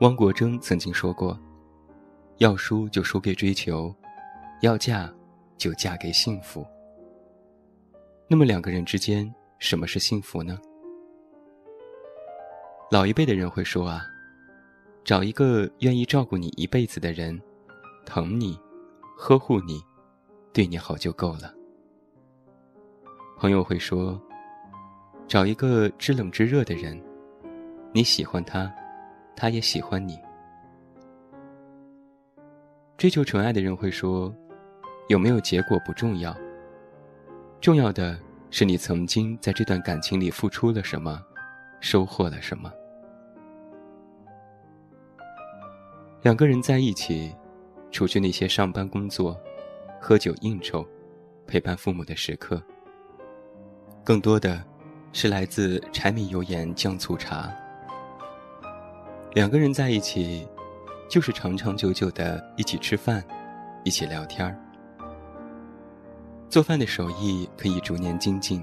汪国真曾经说过：“要输就输给追求，要嫁就嫁给幸福。”那么两个人之间，什么是幸福呢？老一辈的人会说啊：“找一个愿意照顾你一辈子的人，疼你，呵护你，对你好就够了。”朋友会说：“找一个知冷知热的人，你喜欢他。”他也喜欢你。追求纯爱的人会说：“有没有结果不重要，重要的是你曾经在这段感情里付出了什么，收获了什么。”两个人在一起，除去那些上班工作、喝酒应酬、陪伴父母的时刻，更多的是来自柴米油盐酱醋茶。两个人在一起，就是长长久久的一起吃饭，一起聊天儿。做饭的手艺可以逐年精进，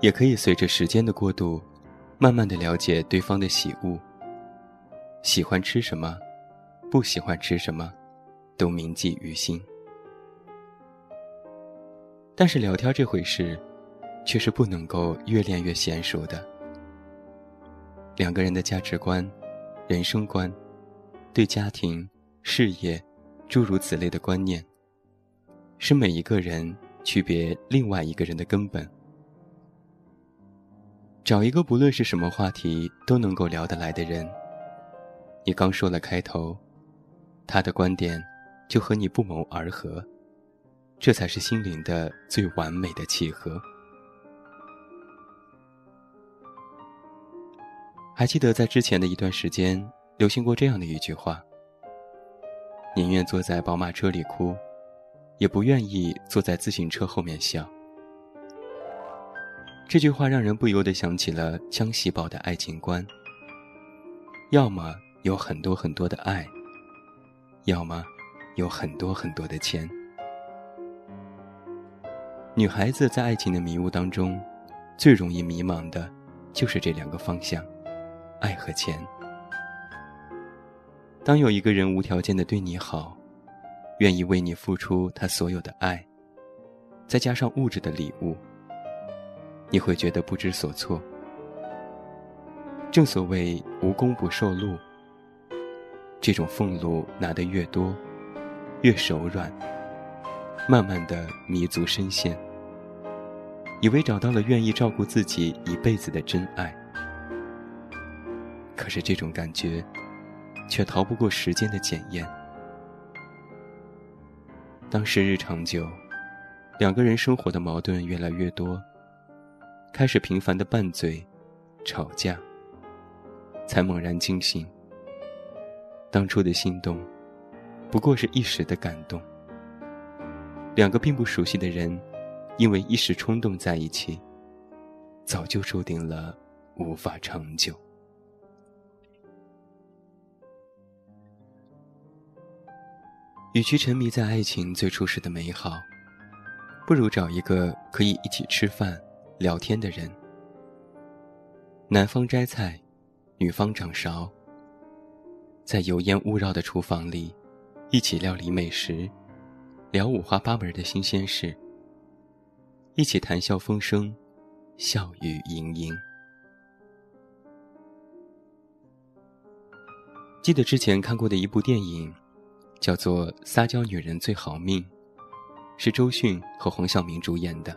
也可以随着时间的过渡，慢慢的了解对方的喜恶。喜欢吃什么，不喜欢吃什么，都铭记于心。但是聊天这回事，却是不能够越练越娴熟的。两个人的价值观。人生观，对家庭、事业，诸如此类的观念，是每一个人区别另外一个人的根本。找一个不论是什么话题都能够聊得来的人，你刚说了开头，他的观点就和你不谋而合，这才是心灵的最完美的契合。还记得在之前的一段时间，流行过这样的一句话：“宁愿坐在宝马车里哭，也不愿意坐在自行车后面笑。”这句话让人不由得想起了江喜宝的爱情观：要么有很多很多的爱，要么有很多很多的钱。女孩子在爱情的迷雾当中，最容易迷茫的，就是这两个方向。爱和钱。当有一个人无条件的对你好，愿意为你付出他所有的爱，再加上物质的礼物，你会觉得不知所措。正所谓无功不受禄，这种俸禄拿得越多，越手软，慢慢的弥足深陷，以为找到了愿意照顾自己一辈子的真爱。可是这种感觉，却逃不过时间的检验。当时日长久，两个人生活的矛盾越来越多，开始频繁的拌嘴、吵架，才猛然惊醒。当初的心动，不过是一时的感动。两个并不熟悉的人，因为一时冲动在一起，早就注定了无法长久。与其沉迷在爱情最初时的美好，不如找一个可以一起吃饭、聊天的人。男方摘菜，女方掌勺，在油烟雾绕的厨房里，一起料理美食，聊五花八门的新鲜事，一起谈笑风生，笑语盈盈。记得之前看过的一部电影。叫做《撒娇女人最好命》，是周迅和黄晓明主演的。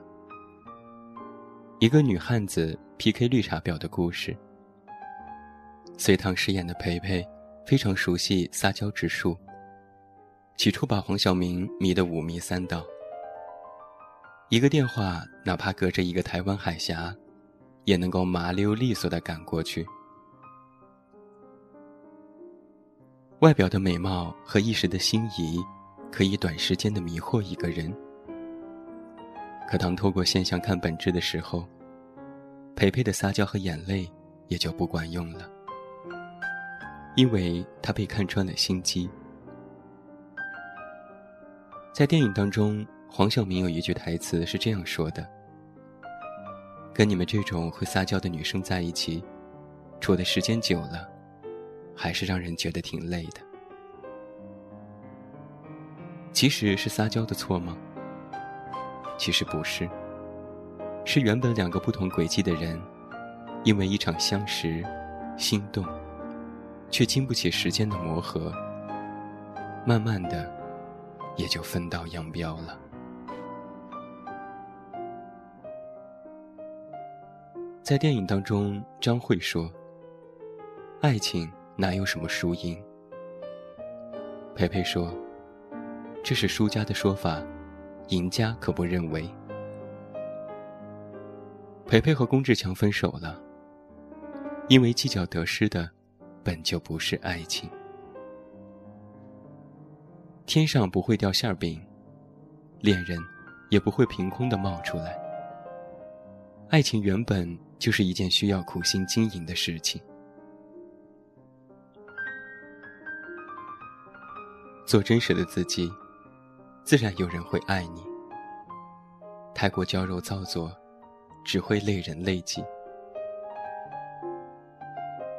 一个女汉子 PK 绿茶婊的故事。隋唐饰演的培培非常熟悉撒娇之术，起初把黄晓明迷得五迷三道。一个电话，哪怕隔着一个台湾海峡，也能够麻溜利索地赶过去。外表的美貌和一时的心仪，可以短时间的迷惑一个人。可当透过现象看本质的时候，培培的撒娇和眼泪也就不管用了，因为他被看穿了心机。在电影当中，黄晓明有一句台词是这样说的：“跟你们这种会撒娇的女生在一起，处的时间久了，还是让人觉得挺累的。”其实是撒娇的错吗？其实不是，是原本两个不同轨迹的人，因为一场相识、心动，却经不起时间的磨合，慢慢的，也就分道扬镳了。在电影当中，张慧说：“爱情哪有什么输赢？”培培说：“这是输家的说法。”赢家可不认为，培培和龚志强分手了，因为计较得失的，本就不是爱情。天上不会掉馅饼，恋人也不会凭空的冒出来。爱情原本就是一件需要苦心经营的事情。做真实的自己。自然有人会爱你。太过娇柔造作，只会累人累己。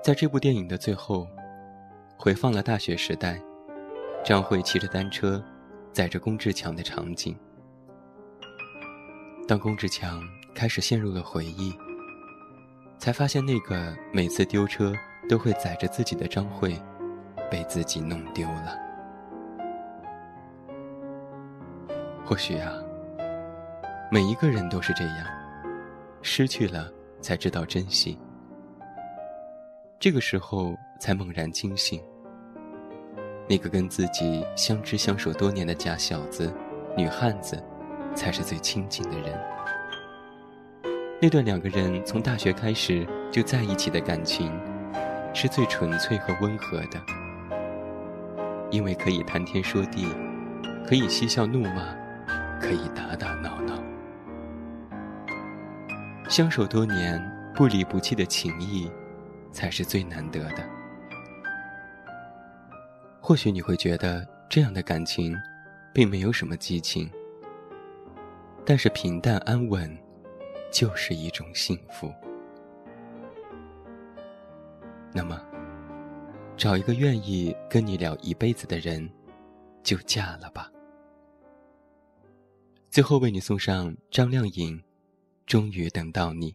在这部电影的最后，回放了大学时代，张慧骑着单车，载着龚志强的场景。当龚志强开始陷入了回忆，才发现那个每次丢车都会载着自己的张慧，被自己弄丢了。或许啊，每一个人都是这样，失去了才知道珍惜，这个时候才猛然惊醒。那个跟自己相知相守多年的假小子、女汉子，才是最亲近的人。那段两个人从大学开始就在一起的感情，是最纯粹和温和的，因为可以谈天说地，可以嬉笑怒骂。可以打打闹闹，相守多年不离不弃的情谊，才是最难得的。或许你会觉得这样的感情，并没有什么激情，但是平淡安稳，就是一种幸福。那么，找一个愿意跟你聊一辈子的人，就嫁了吧。最后为你送上张靓颖，《终于等到你》。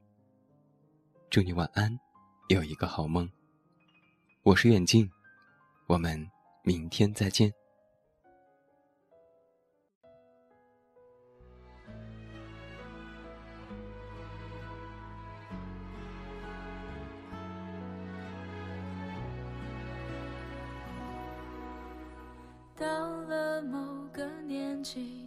祝你晚安，有一个好梦。我是远近，我们明天再见。到了某个年纪。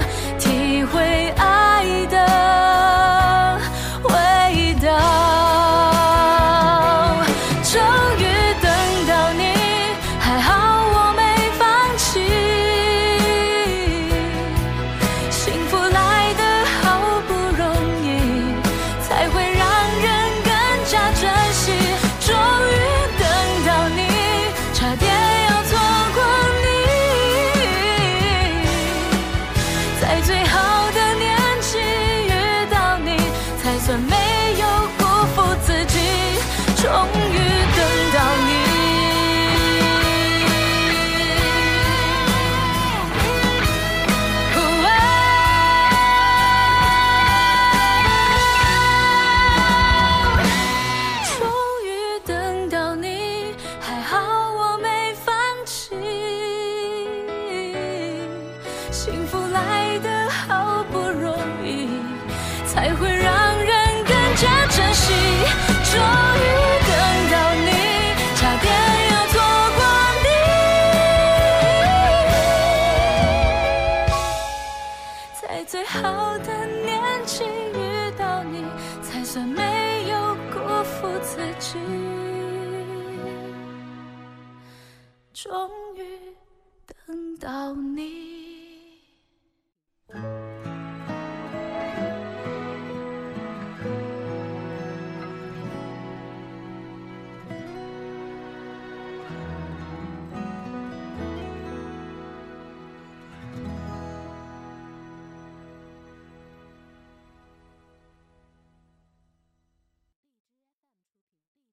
才会让人更加珍惜。终于等到你，差点要错过你，在最好的年纪遇到你，才算没有辜负自己。终于等到你。